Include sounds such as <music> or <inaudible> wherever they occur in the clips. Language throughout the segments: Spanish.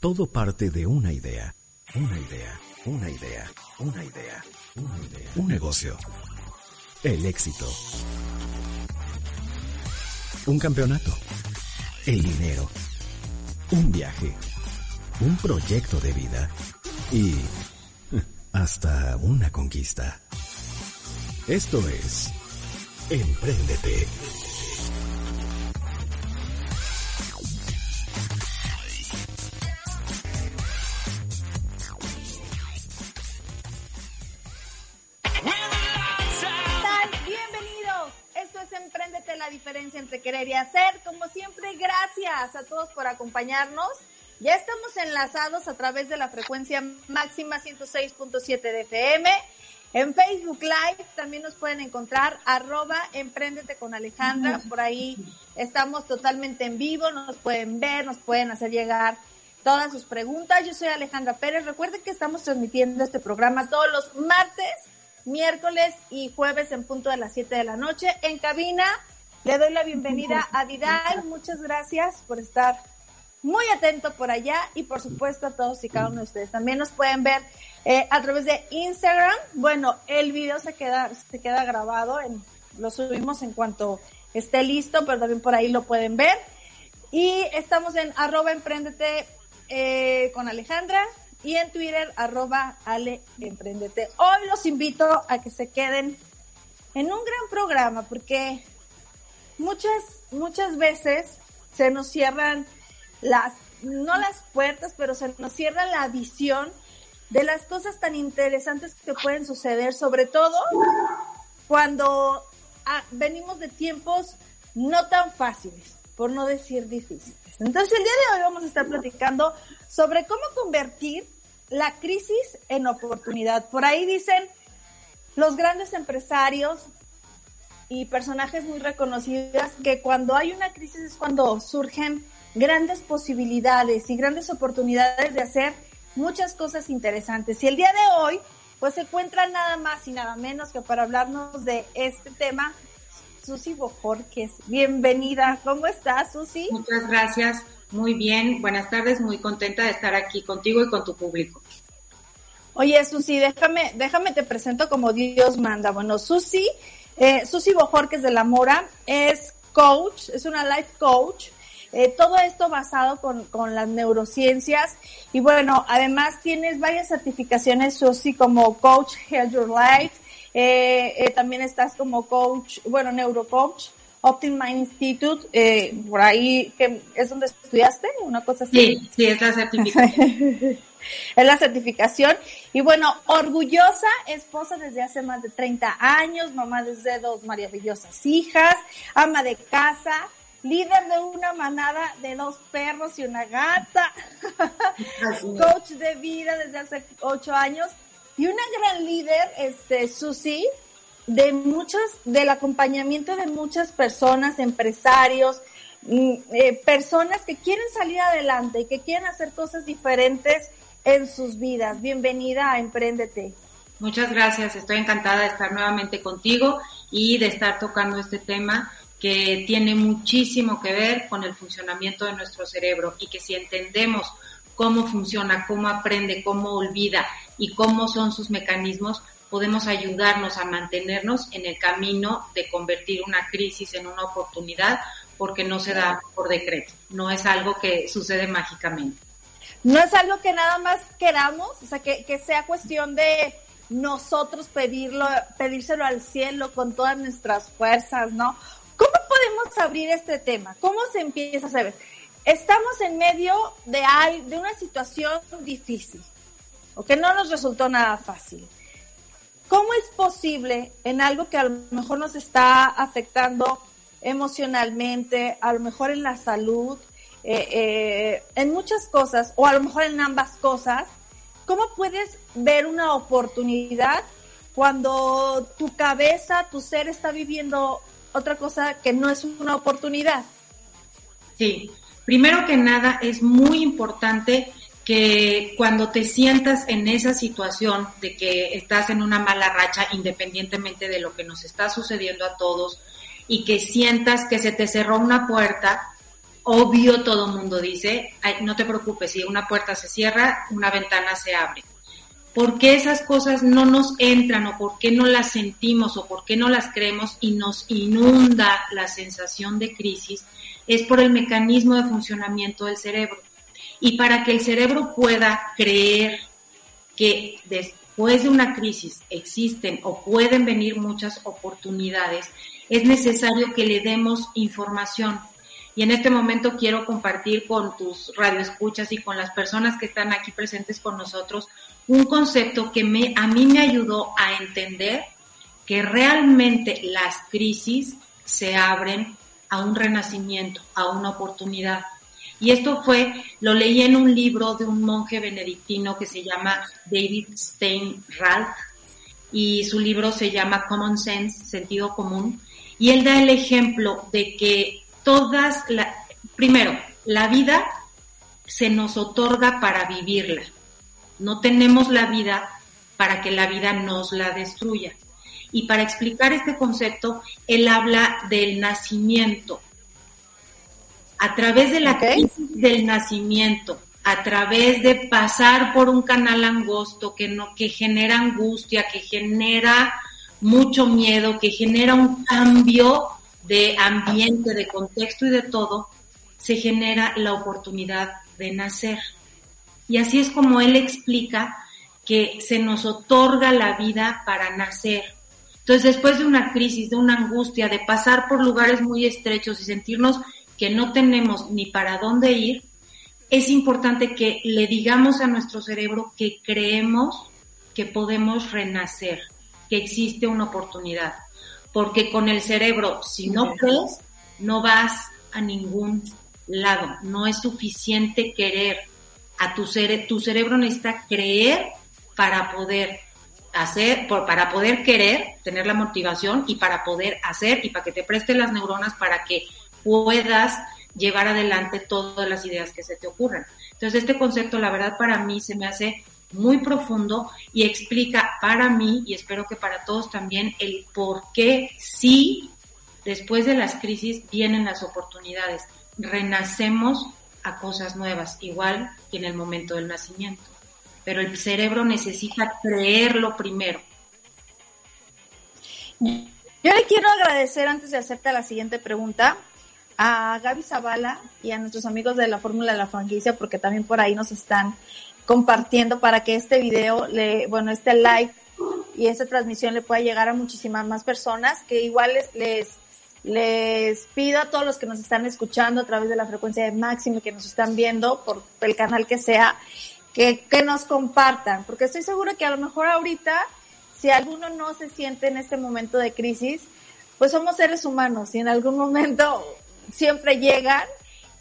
Todo parte de una idea. Una idea. Una idea. Una idea. Un negocio. El éxito. Un campeonato. El dinero. Un viaje. Un proyecto de vida. Y <laughs> hasta una conquista. Esto es Empréndete. Hacer. Como siempre, gracias a todos por acompañarnos. Ya estamos enlazados a través de la frecuencia máxima 106.7 de FM. En Facebook Live también nos pueden encontrar arroba Emprendete con Alejandra. Por ahí estamos totalmente en vivo, nos pueden ver, nos pueden hacer llegar todas sus preguntas. Yo soy Alejandra Pérez. Recuerden que estamos transmitiendo este programa todos los martes, miércoles y jueves en punto de las 7 de la noche. En cabina le doy la bienvenida a Didal. Muchas gracias por estar muy atento por allá y por supuesto a todos y cada uno de ustedes. También nos pueden ver eh, a través de Instagram. Bueno, el video se queda, se queda grabado, en, lo subimos en cuanto esté listo, pero también por ahí lo pueden ver. Y estamos en arroba emprendete eh, con Alejandra y en Twitter arroba Ale Emprendete. Hoy los invito a que se queden en un gran programa porque muchas, muchas veces se nos cierran las, no las puertas, pero se nos cierra la visión de las cosas tan interesantes que pueden suceder, sobre todo cuando ah, venimos de tiempos no tan fáciles, por no decir difíciles. Entonces el día de hoy vamos a estar platicando sobre cómo convertir la crisis en oportunidad. Por ahí dicen los grandes empresarios y personajes muy reconocidos que cuando hay una crisis es cuando surgen grandes posibilidades y grandes oportunidades de hacer muchas cosas interesantes. Y el día de hoy, pues se encuentra nada más y nada menos que para hablarnos de este tema, Susi Bojorques. Bienvenida. ¿Cómo estás, Susi? Muchas gracias. Muy bien. Buenas tardes. Muy contenta de estar aquí contigo y con tu público. Oye, Susi, déjame, déjame te presento como Dios manda. Bueno, Susi, eh, Susi Bojorques de la Mora es coach, es una life coach eh, todo esto basado con, con, las neurociencias y bueno, además tienes varias certificaciones, así como Coach Health Your Life, eh, eh, también estás como coach, bueno, neurocoach, Optim Mind Institute, eh, por ahí, que es donde estudiaste, una cosa así. Sí, sí, es la certificación. <laughs> es la certificación. Y bueno, orgullosa esposa desde hace más de 30 años, mamá desde dos maravillosas hijas, ama de casa, líder de una manada de dos perros y una gata, coach de vida desde hace ocho años y una gran líder, este, Susi, de muchas, del acompañamiento de muchas personas, empresarios, mm, eh, personas que quieren salir adelante y que quieren hacer cosas diferentes en sus vidas. Bienvenida a Emprendete. Muchas gracias, estoy encantada de estar nuevamente contigo y de estar tocando este tema que tiene muchísimo que ver con el funcionamiento de nuestro cerebro y que si entendemos cómo funciona, cómo aprende, cómo olvida y cómo son sus mecanismos, podemos ayudarnos a mantenernos en el camino de convertir una crisis en una oportunidad porque no se da por decreto, no es algo que sucede mágicamente. No es algo que nada más queramos, o sea, que, que sea cuestión de nosotros pedirlo, pedírselo al cielo con todas nuestras fuerzas, ¿no? ¿Cómo podemos abrir este tema? ¿Cómo se empieza a saber? Estamos en medio de, de una situación difícil, o que no nos resultó nada fácil. ¿Cómo es posible en algo que a lo mejor nos está afectando emocionalmente, a lo mejor en la salud, eh, eh, en muchas cosas, o a lo mejor en ambas cosas, ¿cómo puedes ver una oportunidad cuando tu cabeza, tu ser está viviendo otra cosa que no es una oportunidad. Sí, primero que nada es muy importante que cuando te sientas en esa situación de que estás en una mala racha, independientemente de lo que nos está sucediendo a todos, y que sientas que se te cerró una puerta obvio todo mundo dice, no te preocupes, si una puerta se cierra, una ventana se abre. ¿Por qué esas cosas no nos entran o por qué no las sentimos o por qué no las creemos y nos inunda la sensación de crisis? Es por el mecanismo de funcionamiento del cerebro. Y para que el cerebro pueda creer que después de una crisis existen o pueden venir muchas oportunidades, es necesario que le demos información. Y en este momento quiero compartir con tus radioescuchas y con las personas que están aquí presentes con nosotros un concepto que me, a mí me ayudó a entender que realmente las crisis se abren a un renacimiento, a una oportunidad. Y esto fue, lo leí en un libro de un monje benedictino que se llama David Steinralph y su libro se llama Common Sense, sentido común. Y él da el ejemplo de que todas, la, primero, la vida se nos otorga para vivirla. No tenemos la vida para que la vida nos la destruya. Y para explicar este concepto, él habla del nacimiento. A través de la crisis del nacimiento, a través de pasar por un canal angosto que no, que genera angustia, que genera mucho miedo, que genera un cambio de ambiente, de contexto y de todo, se genera la oportunidad de nacer. Y así es como él explica que se nos otorga la vida para nacer. Entonces, después de una crisis, de una angustia, de pasar por lugares muy estrechos y sentirnos que no tenemos ni para dónde ir, es importante que le digamos a nuestro cerebro que creemos que podemos renacer, que existe una oportunidad. Porque con el cerebro, si no crees, no vas a ningún lado. No es suficiente querer. A tu, cere tu cerebro necesita creer para poder hacer, para poder querer, tener la motivación y para poder hacer y para que te preste las neuronas para que puedas llevar adelante todas las ideas que se te ocurran. Entonces, este concepto, la verdad, para mí se me hace muy profundo y explica para mí y espero que para todos también el por qué sí, después de las crisis vienen las oportunidades. Renacemos a cosas nuevas, igual que en el momento del nacimiento. Pero el cerebro necesita creerlo primero. Yo le quiero agradecer antes de hacerte la siguiente pregunta a Gaby Zavala y a nuestros amigos de la Fórmula de la Franquicia porque también por ahí nos están compartiendo para que este video, le, bueno, este like y esta transmisión le pueda llegar a muchísimas más personas, que igual les, les, pido a todos los que nos están escuchando a través de la frecuencia de máximo y que nos están viendo por el canal que sea, que, que nos compartan, porque estoy seguro que a lo mejor ahorita, si alguno no se siente en este momento de crisis, pues somos seres humanos y en algún momento siempre llegan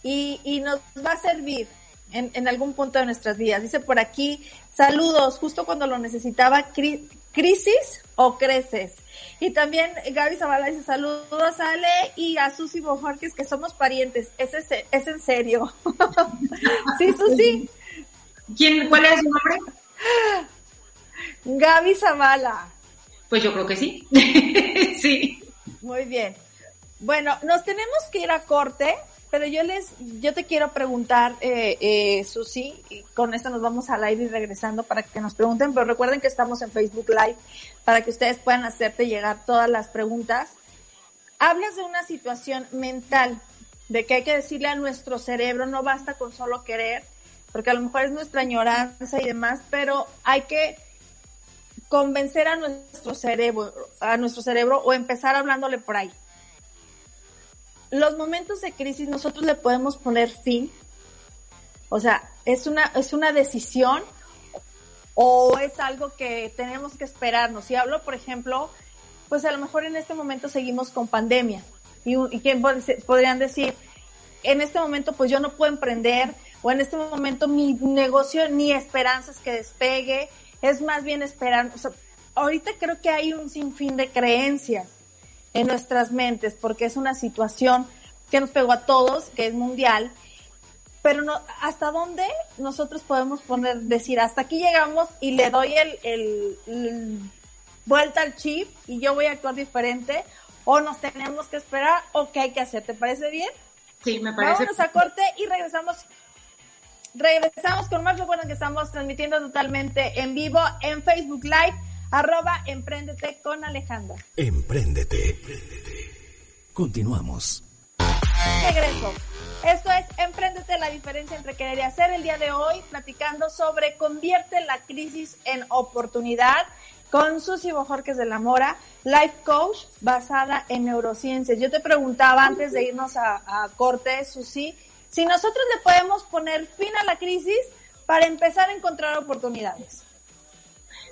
y, y nos va a servir en, en, algún punto de nuestras vidas. Dice por aquí, saludos, justo cuando lo necesitaba, crisis o creces. Y también Gaby Zavala dice saludos a Ale y a Susi Bojorquez, que somos parientes. Es, es, es en serio. <laughs> sí, Susi. ¿Quién, ¿Cuál es su nombre? Gaby Zavala. Pues yo creo que sí. <laughs> sí. Muy bien. Bueno, nos tenemos que ir a corte, pero yo les, yo te quiero preguntar, eh, eh, Susi, y con esto nos vamos al aire y regresando para que nos pregunten, pero recuerden que estamos en Facebook Live para que ustedes puedan hacerte llegar todas las preguntas. Hablas de una situación mental, de que hay que decirle a nuestro cerebro, no basta con solo querer, porque a lo mejor es nuestra añoranza y demás, pero hay que convencer a nuestro cerebro, a nuestro cerebro o empezar hablándole por ahí los momentos de crisis nosotros le podemos poner fin. O sea, es una, es una decisión o es algo que tenemos que esperarnos. Si hablo, por ejemplo, pues a lo mejor en este momento seguimos con pandemia. Y, quién podrían decir, en este momento pues yo no puedo emprender o en este momento mi negocio ni esperanzas que despegue, es más bien esperar. Ahorita creo que hay un sinfín de creencias en nuestras mentes, porque es una situación que nos pegó a todos, que es mundial, pero no, ¿hasta dónde nosotros podemos poner, decir, hasta aquí llegamos y le doy el, el, vuelta al chip y yo voy a actuar diferente? ¿O nos tenemos que esperar o qué hay que hacer? ¿Te parece bien? Sí, me parece. Vámonos a corte y regresamos. Regresamos con más. Recuerden que estamos transmitiendo totalmente en vivo en Facebook Live, arroba Emprendete con Alejandra. Emprendete. Emprendete. Continuamos. Regreso. Esto es Emprendete, la diferencia entre querer y hacer. El día de hoy platicando sobre convierte la crisis en oportunidad con Susi Bojorques de la Mora, life coach basada en neurociencias. Yo te preguntaba antes de irnos a, a corte, Susi, si nosotros le podemos poner fin a la crisis para empezar a encontrar oportunidades.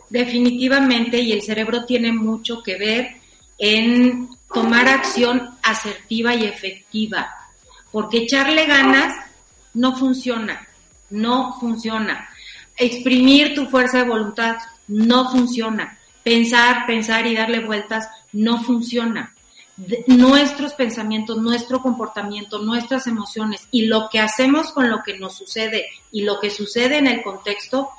Definitivamente, y el cerebro tiene mucho que ver en tomar acción asertiva y efectiva, porque echarle ganas no funciona, no funciona. Exprimir tu fuerza de voluntad no funciona. Pensar, pensar y darle vueltas no funciona. nuestros pensamientos, nuestro comportamiento, nuestras emociones y lo que hacemos con lo que nos sucede y lo que sucede en el contexto,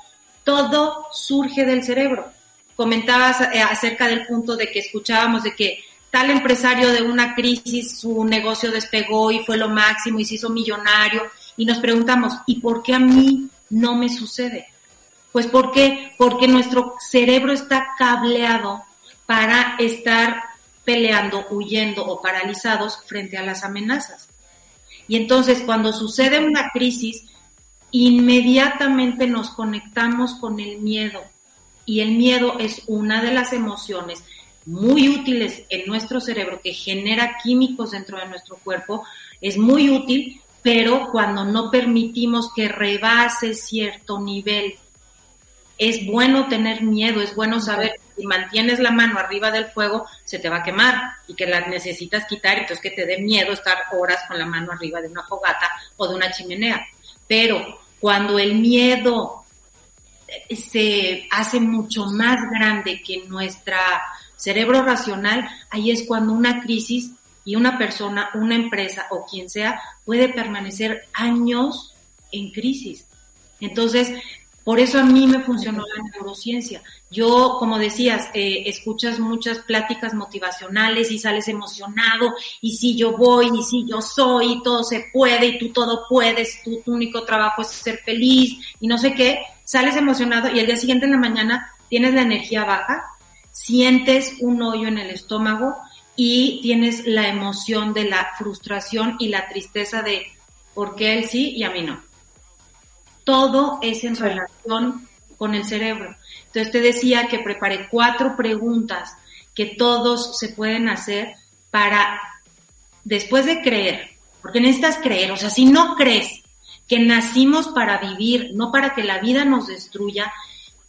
todo surge del cerebro. Comentabas eh, acerca del punto de que escuchábamos de que tal empresario de una crisis, su negocio despegó y fue lo máximo y se hizo millonario y nos preguntamos, ¿y por qué a mí no me sucede? Pues ¿por qué? Porque nuestro cerebro está cableado para estar peleando, huyendo o paralizados frente a las amenazas. Y entonces cuando sucede una crisis, inmediatamente nos conectamos con el miedo. Y el miedo es una de las emociones muy útiles en nuestro cerebro que genera químicos dentro de nuestro cuerpo. Es muy útil, pero cuando no permitimos que rebase cierto nivel es bueno tener miedo, es bueno saber que si mantienes la mano arriba del fuego, se te va a quemar y que la necesitas quitar, entonces que te dé miedo estar horas con la mano arriba de una fogata o de una chimenea. Pero cuando el miedo se hace mucho más grande que nuestro cerebro racional, ahí es cuando una crisis y una persona, una empresa o quien sea puede permanecer años en crisis. Entonces, por eso a mí me funcionó la neurociencia. Yo, como decías, eh, escuchas muchas pláticas motivacionales y sales emocionado, y si yo voy, y si yo soy, y todo se puede, y tú todo puedes, tu, único trabajo es ser feliz, y no sé qué, sales emocionado y el día siguiente en la mañana tienes la energía baja, sientes un hoyo en el estómago y tienes la emoción de la frustración y la tristeza de por qué él sí y a mí no todo es en relación con el cerebro. Entonces te decía que preparé cuatro preguntas que todos se pueden hacer para, después de creer, porque necesitas creer, o sea, si no crees que nacimos para vivir, no para que la vida nos destruya,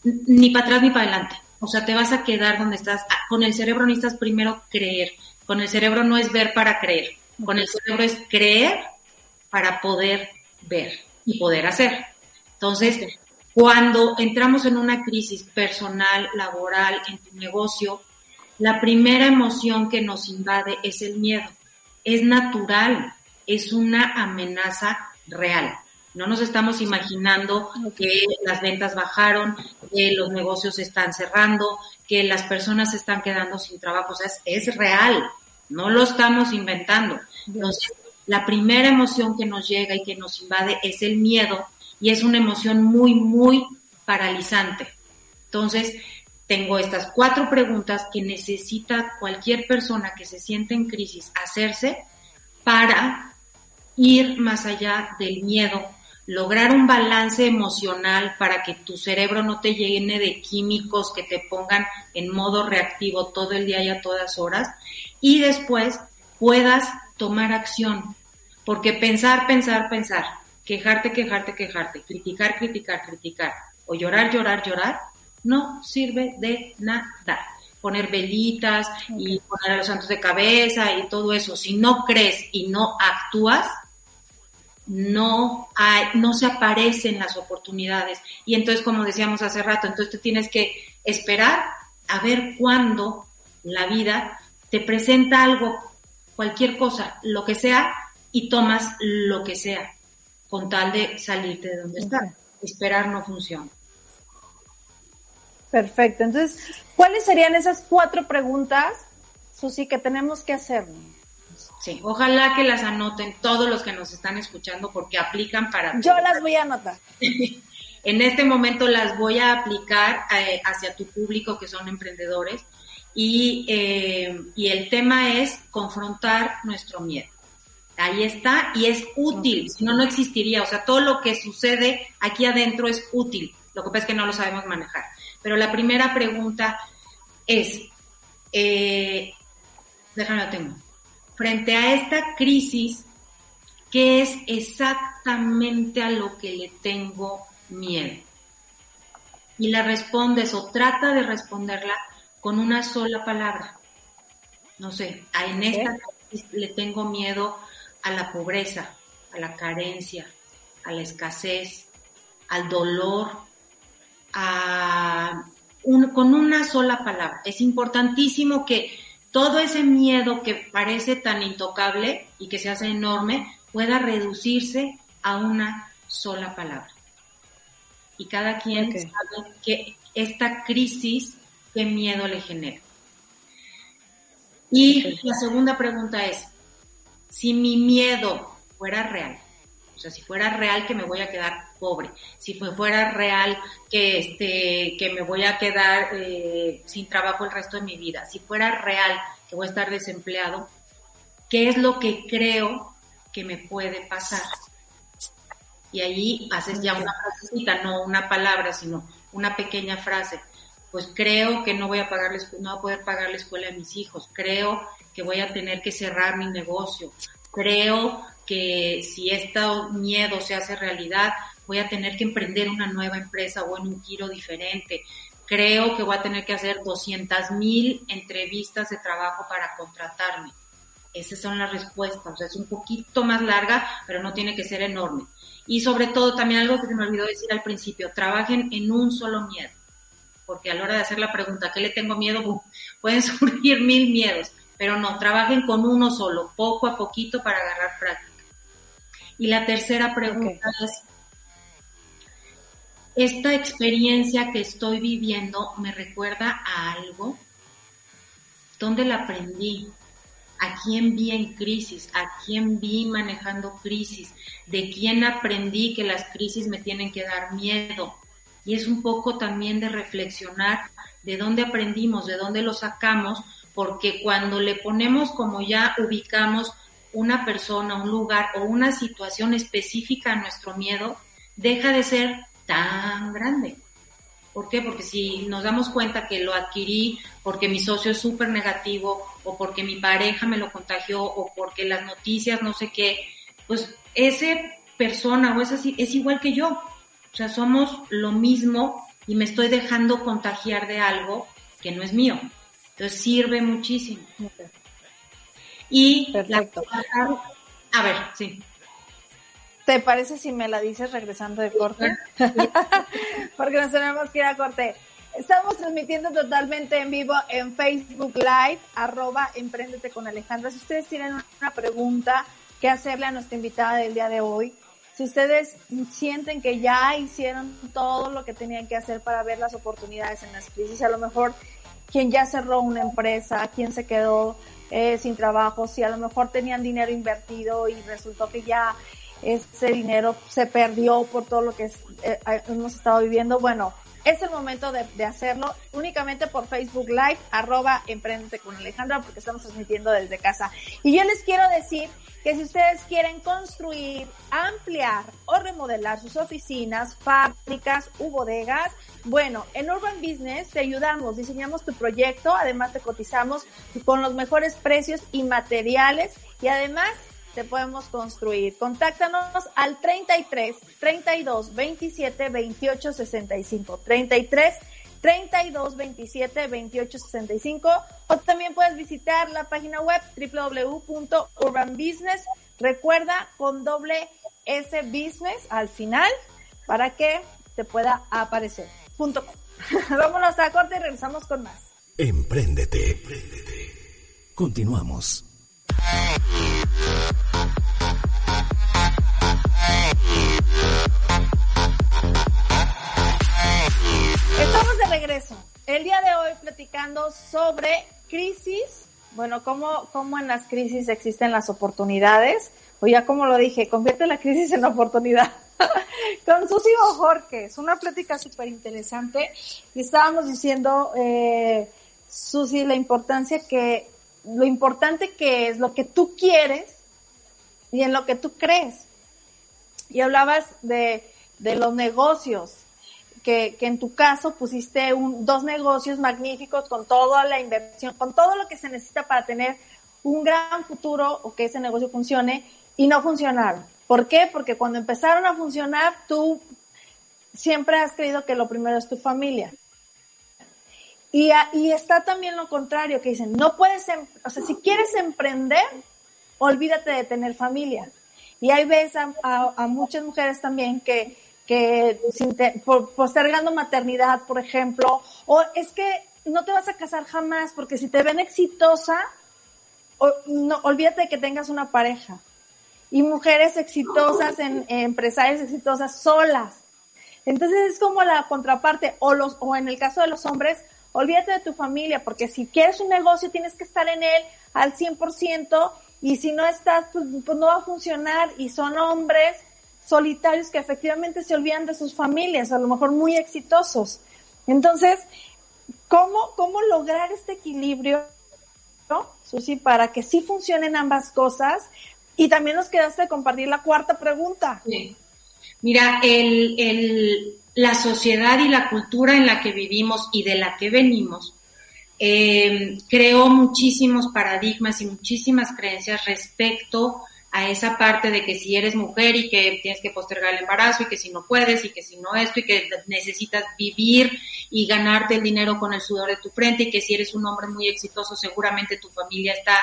ni para atrás ni para adelante. O sea, te vas a quedar donde estás. Ah, con el cerebro necesitas primero creer. Con el cerebro no es ver para creer. Con el cerebro es creer para poder ver y poder hacer. Entonces, cuando entramos en una crisis personal, laboral, en tu negocio, la primera emoción que nos invade es el miedo. Es natural, es una amenaza real. No nos estamos imaginando que las ventas bajaron, que los negocios se están cerrando, que las personas se están quedando sin trabajo. O sea, es, es real, no lo estamos inventando. Entonces, la primera emoción que nos llega y que nos invade es el miedo y es una emoción muy, muy paralizante. Entonces, tengo estas cuatro preguntas que necesita cualquier persona que se siente en crisis hacerse para ir más allá del miedo, lograr un balance emocional para que tu cerebro no te llene de químicos que te pongan en modo reactivo todo el día y a todas horas y después puedas tomar acción. Porque pensar, pensar, pensar quejarte, quejarte, quejarte, criticar, criticar, criticar, o llorar, llorar, llorar, no sirve de nada. Poner velitas y poner a los santos de cabeza y todo eso. Si no crees y no actúas, no hay, no se aparecen las oportunidades. Y entonces, como decíamos hace rato, entonces tú tienes que esperar a ver cuándo la vida te presenta algo, cualquier cosa, lo que sea, y tomas lo que sea con tal de salirte de donde estás. Esperar no funciona. Perfecto. Entonces, ¿cuáles serían esas cuatro preguntas, Susi, que tenemos que hacer? Sí, ojalá que las anoten todos los que nos están escuchando porque aplican para... Yo las voy a anotar. <laughs> en este momento las voy a aplicar eh, hacia tu público que son emprendedores y, eh, y el tema es confrontar nuestro miedo. Ahí está y es útil, si no, no existiría. O sea, todo lo que sucede aquí adentro es útil. Lo que pasa es que no lo sabemos manejar. Pero la primera pregunta es, eh, déjame lo tengo, frente a esta crisis, ¿qué es exactamente a lo que le tengo miedo? Y la respondes o trata de responderla con una sola palabra. No sé, en esta crisis le tengo miedo a la pobreza, a la carencia, a la escasez, al dolor, a con una sola palabra. Es importantísimo que todo ese miedo que parece tan intocable y que se hace enorme pueda reducirse a una sola palabra. Y cada quien sabe que esta crisis, qué miedo le genera. Y la segunda pregunta es, si mi miedo fuera real, o sea, si fuera real que me voy a quedar pobre, si fuera real que, este, que me voy a quedar eh, sin trabajo el resto de mi vida, si fuera real que voy a estar desempleado, ¿qué es lo que creo que me puede pasar? Y ahí haces ya una frasecita, no una palabra, sino una pequeña frase. Pues creo que no voy a pagar, no voy a poder pagar la escuela a mis hijos. Creo que voy a tener que cerrar mi negocio. Creo que si este miedo se hace realidad, voy a tener que emprender una nueva empresa o en un giro diferente creo que voy a tener que hacer 200 mil entrevistas de trabajo para contratarme. Esas son las respuestas, o sea, es un poquito más larga, pero no tiene que ser enorme. Y sobre todo, también algo que se me olvidó decir al principio, trabajen en un solo miedo, porque a la hora de hacer la pregunta, ¿qué le tengo miedo? Pueden <laughs> surgir mil miedos, pero no, trabajen con uno solo, poco a poquito para agarrar práctica. Y la tercera pregunta es, esta experiencia que estoy viviendo me recuerda a algo. ¿Dónde la aprendí? ¿A quién vi en crisis? ¿A quién vi manejando crisis? ¿De quién aprendí que las crisis me tienen que dar miedo? Y es un poco también de reflexionar de dónde aprendimos, de dónde lo sacamos, porque cuando le ponemos como ya ubicamos una persona, un lugar o una situación específica a nuestro miedo, deja de ser tan grande. ¿Por qué? Porque si nos damos cuenta que lo adquirí porque mi socio es súper negativo o porque mi pareja me lo contagió o porque las noticias no sé qué, pues ese persona o esa es igual que yo. O sea, somos lo mismo y me estoy dejando contagiar de algo que no es mío. Entonces sirve muchísimo. Y Perfecto. a ver, sí. ¿Te parece si me la dices regresando de corte? <laughs> Porque nos tenemos que ir a corte. Estamos transmitiendo totalmente en vivo en Facebook Live, arroba Emprendete con Alejandra. Si ustedes tienen una pregunta que hacerle a nuestra invitada del día de hoy, si ustedes sienten que ya hicieron todo lo que tenían que hacer para ver las oportunidades en las crisis, a lo mejor quien ya cerró una empresa, quien se quedó eh, sin trabajo, si a lo mejor tenían dinero invertido y resultó que ya ese dinero se perdió por todo lo que eh, hemos estado viviendo. Bueno, es el momento de, hacerlo únicamente por Facebook Live, arroba Emprendete con Alejandra, porque estamos transmitiendo desde casa. Y yo les quiero decir que si ustedes quieren construir, ampliar o remodelar sus oficinas, fábricas u bodegas, bueno, en Urban Business te ayudamos, diseñamos tu proyecto, además te cotizamos con los mejores precios y materiales y además te podemos construir. Contáctanos al 33 32 27 28 65. 33 32 27 28 65 o también puedes visitar la página web www.urbanbusiness. Recuerda con doble S business al final para que te pueda aparecer. Punto <laughs> Vámonos a corte y regresamos con más. Emprendete, emprendete. Continuamos. Sobre crisis Bueno, ¿cómo, ¿cómo en las crisis existen las oportunidades? O ya como lo dije, convierte la crisis en oportunidad. <laughs> Con Susi Jorge, es una plática súper interesante. Y estábamos diciendo, eh, la importancia que, lo importante que es lo que tú quieres y en lo que tú crees. Y hablabas de, de los negocios, que, en tu caso pusiste un, dos negocios magníficos con toda la inversión, con todo lo que se necesita para tener un gran futuro o que ese negocio funcione y no funcionaron. ¿Por qué? Porque cuando empezaron a funcionar, tú siempre has creído que lo primero es tu familia. Y, y está también lo contrario, que dicen, no puedes, em, o sea, si quieres emprender, olvídate de tener familia. Y hay veces a, a, muchas mujeres también que, que postergando maternidad, por ejemplo, o es que no te vas a casar jamás porque si te ven exitosa, no, olvídate de que tengas una pareja. Y mujeres exitosas, en, empresarias exitosas solas. Entonces es como la contraparte, o, los, o en el caso de los hombres, olvídate de tu familia, porque si quieres un negocio tienes que estar en él al 100% y si no estás, pues, pues, no va a funcionar y son hombres solitarios que efectivamente se olvidan de sus familias, a lo mejor muy exitosos. Entonces, ¿cómo, cómo lograr este equilibrio. Susi, para que sí funcionen ambas cosas? Y también nos quedaste de compartir la cuarta pregunta. Sí. Mira, el, el, la sociedad y la cultura en la que vivimos y de la que venimos eh, creó muchísimos paradigmas y muchísimas creencias respecto a esa parte de que si eres mujer y que tienes que postergar el embarazo y que si no puedes y que si no esto y que necesitas vivir y ganarte el dinero con el sudor de tu frente y que si eres un hombre muy exitoso seguramente tu familia está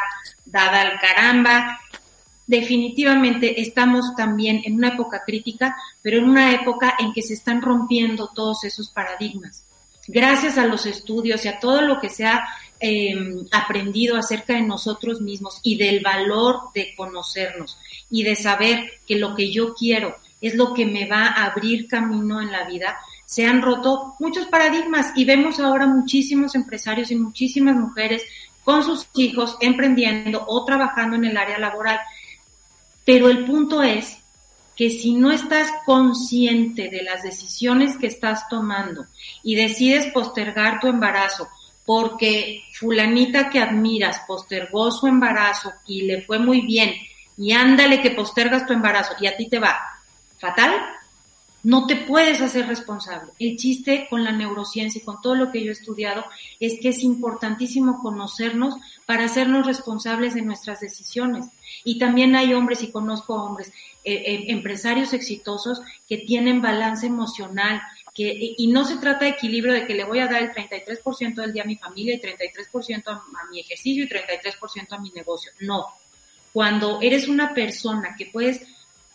dada al caramba definitivamente estamos también en una época crítica, pero en una época en que se están rompiendo todos esos paradigmas. Gracias a los estudios y a todo lo que se ha eh, aprendido acerca de nosotros mismos y del valor de conocernos y de saber que lo que yo quiero es lo que me va a abrir camino en la vida, se han roto muchos paradigmas y vemos ahora muchísimos empresarios y muchísimas mujeres con sus hijos emprendiendo o trabajando en el área laboral. Pero el punto es que si no estás consciente de las decisiones que estás tomando y decides postergar tu embarazo porque fulanita que admiras postergó su embarazo y le fue muy bien y ándale que postergas tu embarazo y a ti te va fatal, no te puedes hacer responsable. El chiste con la neurociencia y con todo lo que yo he estudiado es que es importantísimo conocernos para hacernos responsables de nuestras decisiones. Y también hay hombres, y conozco hombres, eh, eh, empresarios exitosos que tienen balance emocional, que, y no se trata de equilibrio de que le voy a dar el 33% del día a mi familia y 33% a, a mi ejercicio y 33% a mi negocio. No. Cuando eres una persona que puedes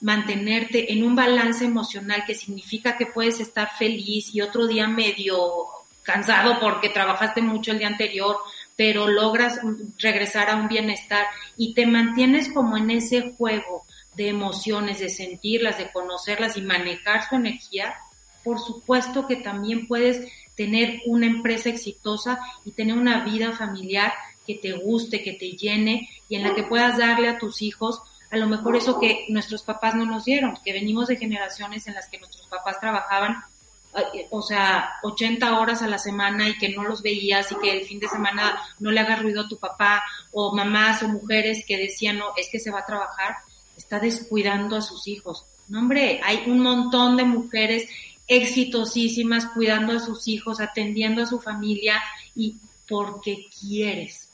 mantenerte en un balance emocional que significa que puedes estar feliz y otro día medio cansado porque trabajaste mucho el día anterior, pero logras regresar a un bienestar y te mantienes como en ese juego de emociones, de sentirlas, de conocerlas y manejar su energía, por supuesto que también puedes tener una empresa exitosa y tener una vida familiar que te guste, que te llene y en la que puedas darle a tus hijos a lo mejor eso que nuestros papás no nos dieron, que venimos de generaciones en las que nuestros papás trabajaban, eh, o sea, 80 horas a la semana y que no los veías y que el fin de semana no le haga ruido a tu papá, o mamás o mujeres que decían, no, es que se va a trabajar, está descuidando a sus hijos. No, hombre, hay un montón de mujeres exitosísimas cuidando a sus hijos, atendiendo a su familia y porque quieres.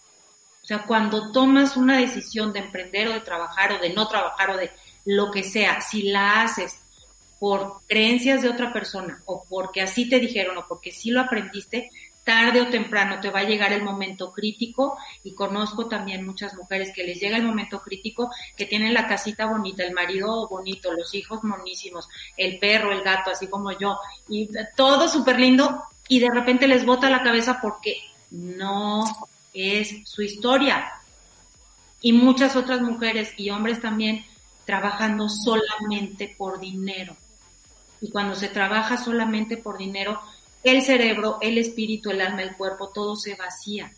O sea, cuando tomas una decisión de emprender o de trabajar o de no trabajar o de lo que sea, si la haces por creencias de otra persona o porque así te dijeron o porque sí lo aprendiste, tarde o temprano te va a llegar el momento crítico y conozco también muchas mujeres que les llega el momento crítico, que tienen la casita bonita, el marido bonito, los hijos monísimos, el perro, el gato, así como yo, y todo súper lindo y de repente les bota la cabeza porque no es su historia. Y muchas otras mujeres y hombres también trabajando solamente por dinero. Y cuando se trabaja solamente por dinero, el cerebro, el espíritu, el alma, el cuerpo, todo se vacía.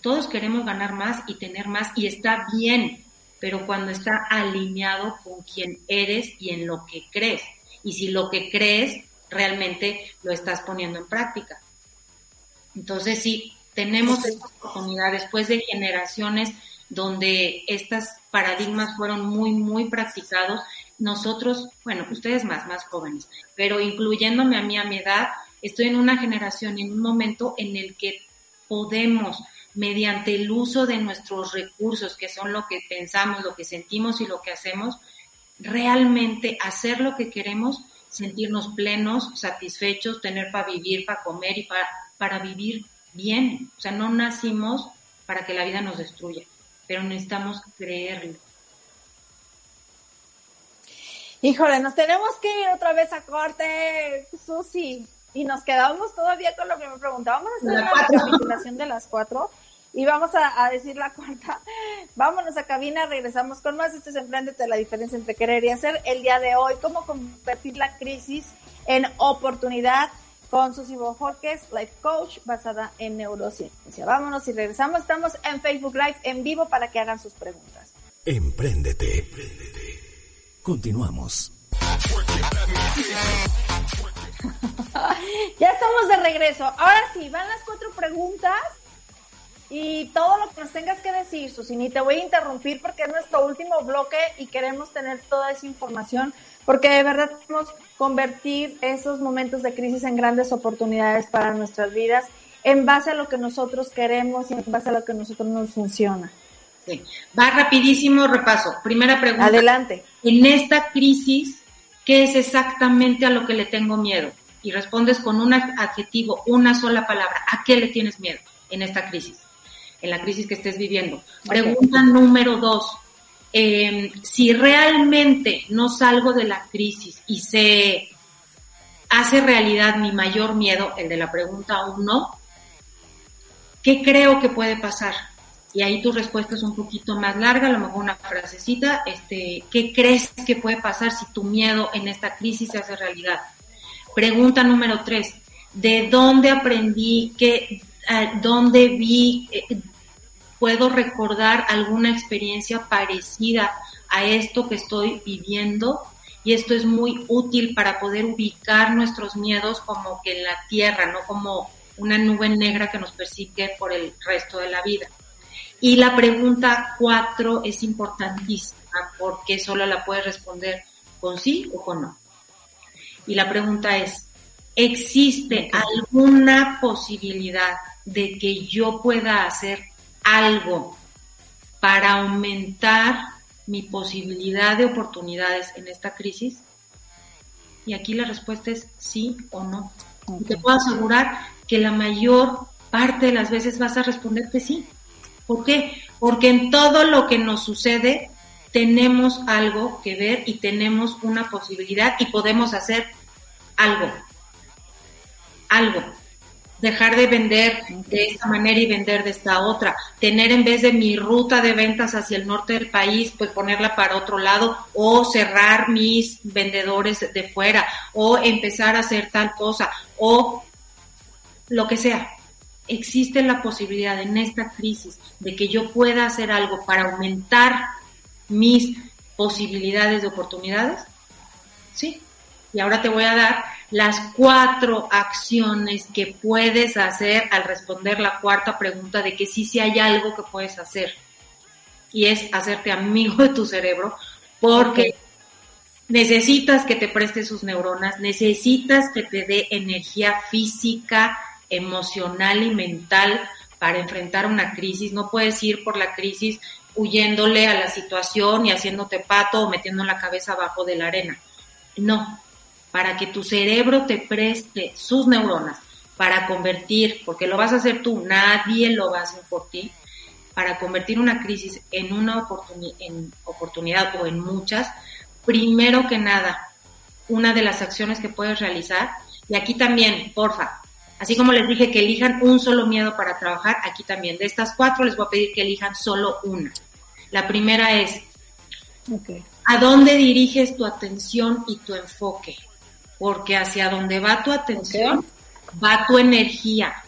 Todos queremos ganar más y tener más y está bien, pero cuando está alineado con quien eres y en lo que crees. Y si lo que crees realmente lo estás poniendo en práctica. Entonces sí, tenemos esta oportunidad después de generaciones donde estos paradigmas fueron muy, muy practicados. Nosotros, bueno, ustedes más, más jóvenes, pero incluyéndome a mí a mi edad, estoy en una generación, en un momento en el que podemos, mediante el uso de nuestros recursos, que son lo que pensamos, lo que sentimos y lo que hacemos, realmente hacer lo que queremos, sentirnos plenos, satisfechos, tener para vivir, para comer y para, para vivir bien. O sea, no nacimos para que la vida nos destruya, pero necesitamos creerlo. Híjole, nos tenemos que ir otra vez a corte, Susi. Y nos quedamos todavía con lo que me preguntábamos. Vamos a hacer una recapitulación de las cuatro. Y vamos a, decir la cuarta. Vámonos a cabina, regresamos con más. Este es Emprendete, la diferencia entre querer y hacer. El día de hoy, cómo convertir la crisis en oportunidad con Susi Bojorques, Life Coach, basada en neurociencia. Vámonos y regresamos. Estamos en Facebook Live en vivo para que hagan sus preguntas. Emprendete, emprendete. Continuamos. <laughs> ya estamos de regreso. Ahora sí, van las cuatro preguntas y todo lo que nos tengas que decir, Susini, te voy a interrumpir porque es nuestro último bloque y queremos tener toda esa información porque de verdad queremos convertir esos momentos de crisis en grandes oportunidades para nuestras vidas en base a lo que nosotros queremos y en base a lo que a nosotros nos funciona. Sí. Va rapidísimo repaso. Primera pregunta. Adelante. En esta crisis, ¿qué es exactamente a lo que le tengo miedo? Y respondes con un adjetivo, una sola palabra. ¿A qué le tienes miedo en esta crisis? en la crisis que estés viviendo. Pregunta número dos, em, si realmente no salgo de la crisis y se hace realidad mi mayor miedo, el de la pregunta uno, ¿qué creo que puede pasar? Y ahí tu respuesta es un poquito más larga, a lo mejor una frasecita, este, ¿qué crees que puede pasar si tu miedo en esta crisis se hace realidad? Pregunta número tres, ¿de dónde aprendí que donde vi, eh, puedo recordar alguna experiencia parecida a esto que estoy viviendo y esto es muy útil para poder ubicar nuestros miedos como que en la tierra, no como una nube negra que nos persigue por el resto de la vida. Y la pregunta cuatro es importantísima porque solo la puedes responder con sí o con no. Y la pregunta es, ¿existe alguna posibilidad de que yo pueda hacer algo para aumentar mi posibilidad de oportunidades en esta crisis? Y aquí la respuesta es sí o no. te puedo asegurar que la mayor parte de las veces vas a responder que sí. ¿Por qué? Porque en todo lo que nos sucede tenemos algo que ver y tenemos una posibilidad y podemos hacer algo. Algo dejar de vender de esta manera y vender de esta otra, tener en vez de mi ruta de ventas hacia el norte del país, pues ponerla para otro lado o cerrar mis vendedores de fuera o empezar a hacer tal cosa o lo que sea. Existe la posibilidad en esta crisis de que yo pueda hacer algo para aumentar mis posibilidades de oportunidades. Sí. Y ahora te voy a dar las cuatro acciones que puedes hacer al responder la cuarta pregunta de que sí, sí hay algo que puedes hacer. Y es hacerte amigo de tu cerebro porque necesitas que te preste sus neuronas, necesitas que te dé energía física, emocional y mental para enfrentar una crisis. No puedes ir por la crisis huyéndole a la situación y haciéndote pato o metiendo la cabeza abajo de la arena. No, para que tu cerebro te preste sus neuronas para convertir, porque lo vas a hacer tú, nadie lo va a hacer por ti, para convertir una crisis en una oportunidad o en muchas, primero que nada, una de las acciones que puedes realizar, y aquí también, porfa, así como les dije que elijan un solo miedo para trabajar, aquí también, de estas cuatro les voy a pedir que elijan solo una. La primera es, ¿a dónde diriges tu atención y tu enfoque? porque hacia donde va tu atención, va tu energía.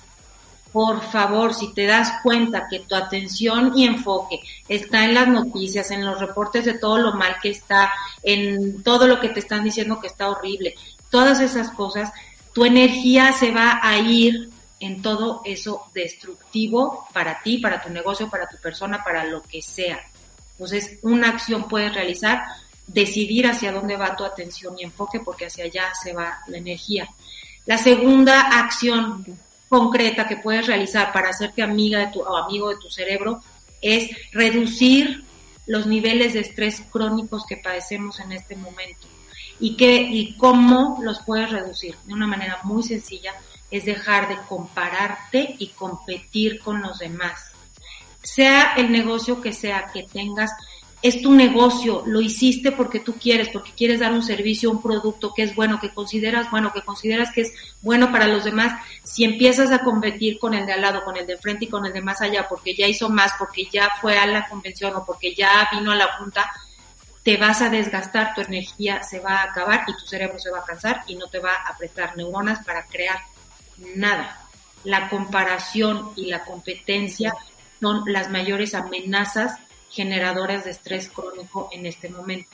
por favor, si te das cuenta que tu atención y enfoque está en las noticias, en los reportes de todo lo mal que está, en todo lo que te están diciendo que está horrible, todas esas cosas, tu energía se va a ir en todo eso destructivo para ti, para tu negocio, para tu persona, para lo que sea. Entonces, una acción puedes realizar, decidir hacia dónde va tu atención y enfoque, porque hacia allá se va la energía. La segunda acción concreta que puedes realizar para hacerte amiga tu, o amigo de tu cerebro es reducir los niveles de estrés crónicos que padecemos en este momento. ¿Y, qué, y cómo los puedes reducir? De una manera muy sencilla, es dejar de compararte y competir con los demás. Sea el negocio que sea que tengas, es tu negocio, lo hiciste porque tú quieres, porque quieres dar un servicio, un producto que es bueno, que consideras bueno, que consideras que es bueno para los demás, si empiezas a competir con el de al lado, con el de frente y con el de más allá, porque ya hizo más, porque ya fue a la convención o porque ya vino a la junta, te vas a desgastar, tu energía se va a acabar y tu cerebro se va a cansar y no te va a prestar neuronas para crear nada. La comparación y la competencia son las mayores amenazas generadoras de estrés crónico en este momento.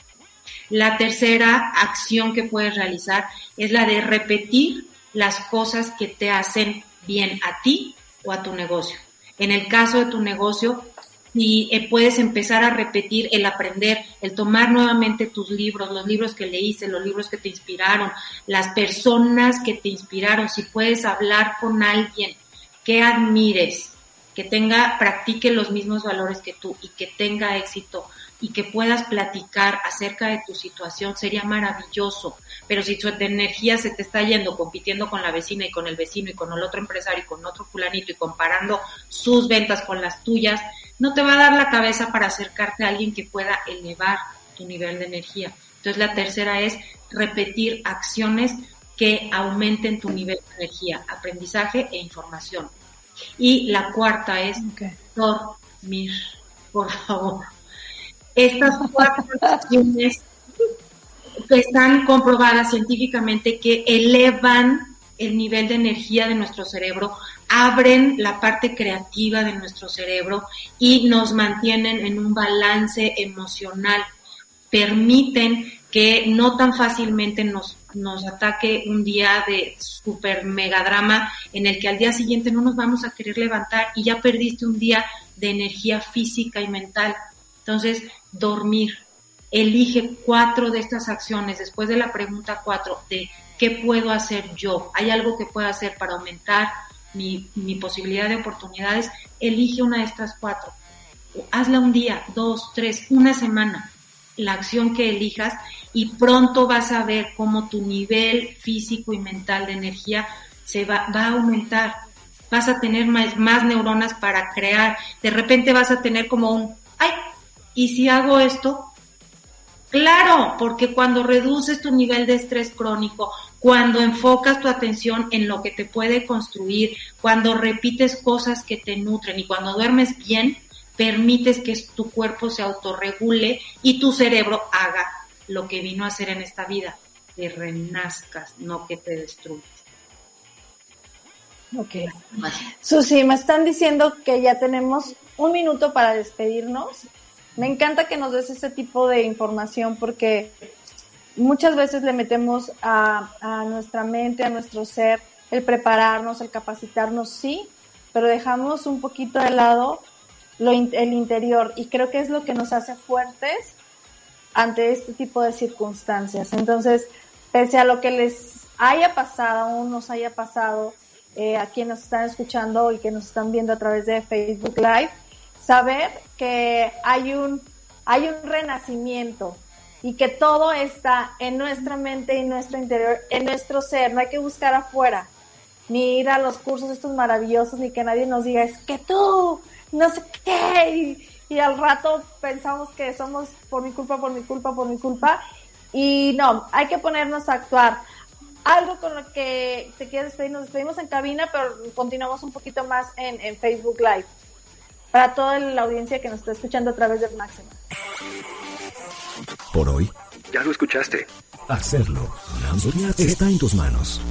La tercera acción que puedes realizar es la de repetir las cosas que te hacen bien a ti o a tu negocio. En el caso de tu negocio, si eh, puedes empezar a repetir el aprender, el tomar nuevamente tus libros, los libros que leíste, los libros que te inspiraron, las personas que te inspiraron, si puedes hablar con alguien que admires, que tenga, practique los mismos valores que tú y que tenga éxito y que puedas platicar acerca de tu situación, sería maravilloso. Pero si tu energía se te está yendo compitiendo con la vecina y con el vecino y con el otro empresario y con otro fulanito y comparando sus ventas con las tuyas, no te va a dar la cabeza para acercarte a alguien que pueda elevar tu nivel de energía. Entonces la tercera es repetir acciones que aumenten tu nivel de energía, aprendizaje e información. Y la cuarta es dormir, por favor. Estas cuatro <laughs> acciones están comprobadas científicamente que elevan el nivel de energía de nuestro cerebro, abren la parte creativa de nuestro cerebro y nos mantienen en un balance emocional, permiten que no tan fácilmente nos, nos ataque un día de super mega drama en el que al día siguiente no nos vamos a querer levantar y ya perdiste un día de energía física y mental. Entonces, dormir. Elige cuatro de estas acciones después de la pregunta cuatro de qué puedo hacer yo. ¿Hay algo que pueda hacer para aumentar mi, mi posibilidad de oportunidades? Elige una de estas cuatro. Hazla un día, dos, tres, una semana la acción que elijas y pronto vas a ver cómo tu nivel físico y mental de energía se va, va a aumentar. Vas a tener más, más neuronas para crear. De repente vas a tener como un, ay, ¿y si hago esto? Claro, porque cuando reduces tu nivel de estrés crónico, cuando enfocas tu atención en lo que te puede construir, cuando repites cosas que te nutren y cuando duermes bien, permites que tu cuerpo se autorregule y tu cerebro haga lo que vino a hacer en esta vida, que renazcas, no que te destruyas. Ok. Susi, me están diciendo que ya tenemos un minuto para despedirnos. Me encanta que nos des ese tipo de información porque muchas veces le metemos a, a nuestra mente, a nuestro ser, el prepararnos, el capacitarnos, sí, pero dejamos un poquito de lado lo, el interior y creo que es lo que nos hace fuertes ante este tipo de circunstancias. Entonces, pese a lo que les haya pasado, aún nos haya pasado, eh, a quienes nos están escuchando y que nos están viendo a través de Facebook Live, saber que hay un, hay un renacimiento y que todo está en nuestra mente y nuestro interior, en nuestro ser, no hay que buscar afuera, ni ir a los cursos estos maravillosos, ni que nadie nos diga, es que tú, no sé qué, y, al rato pensamos que somos por mi culpa, por mi culpa, por mi culpa, y no, hay que ponernos a actuar. Algo con lo que te quieres despedir, nos despedimos en cabina, pero continuamos un poquito más en, en Facebook Live. Para toda la audiencia que nos está escuchando a través de Máxima. Por hoy, Ya lo escuchaste. hacerlo está en tus manos.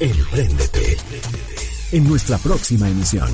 Empréndete. en nuestra próxima emisión.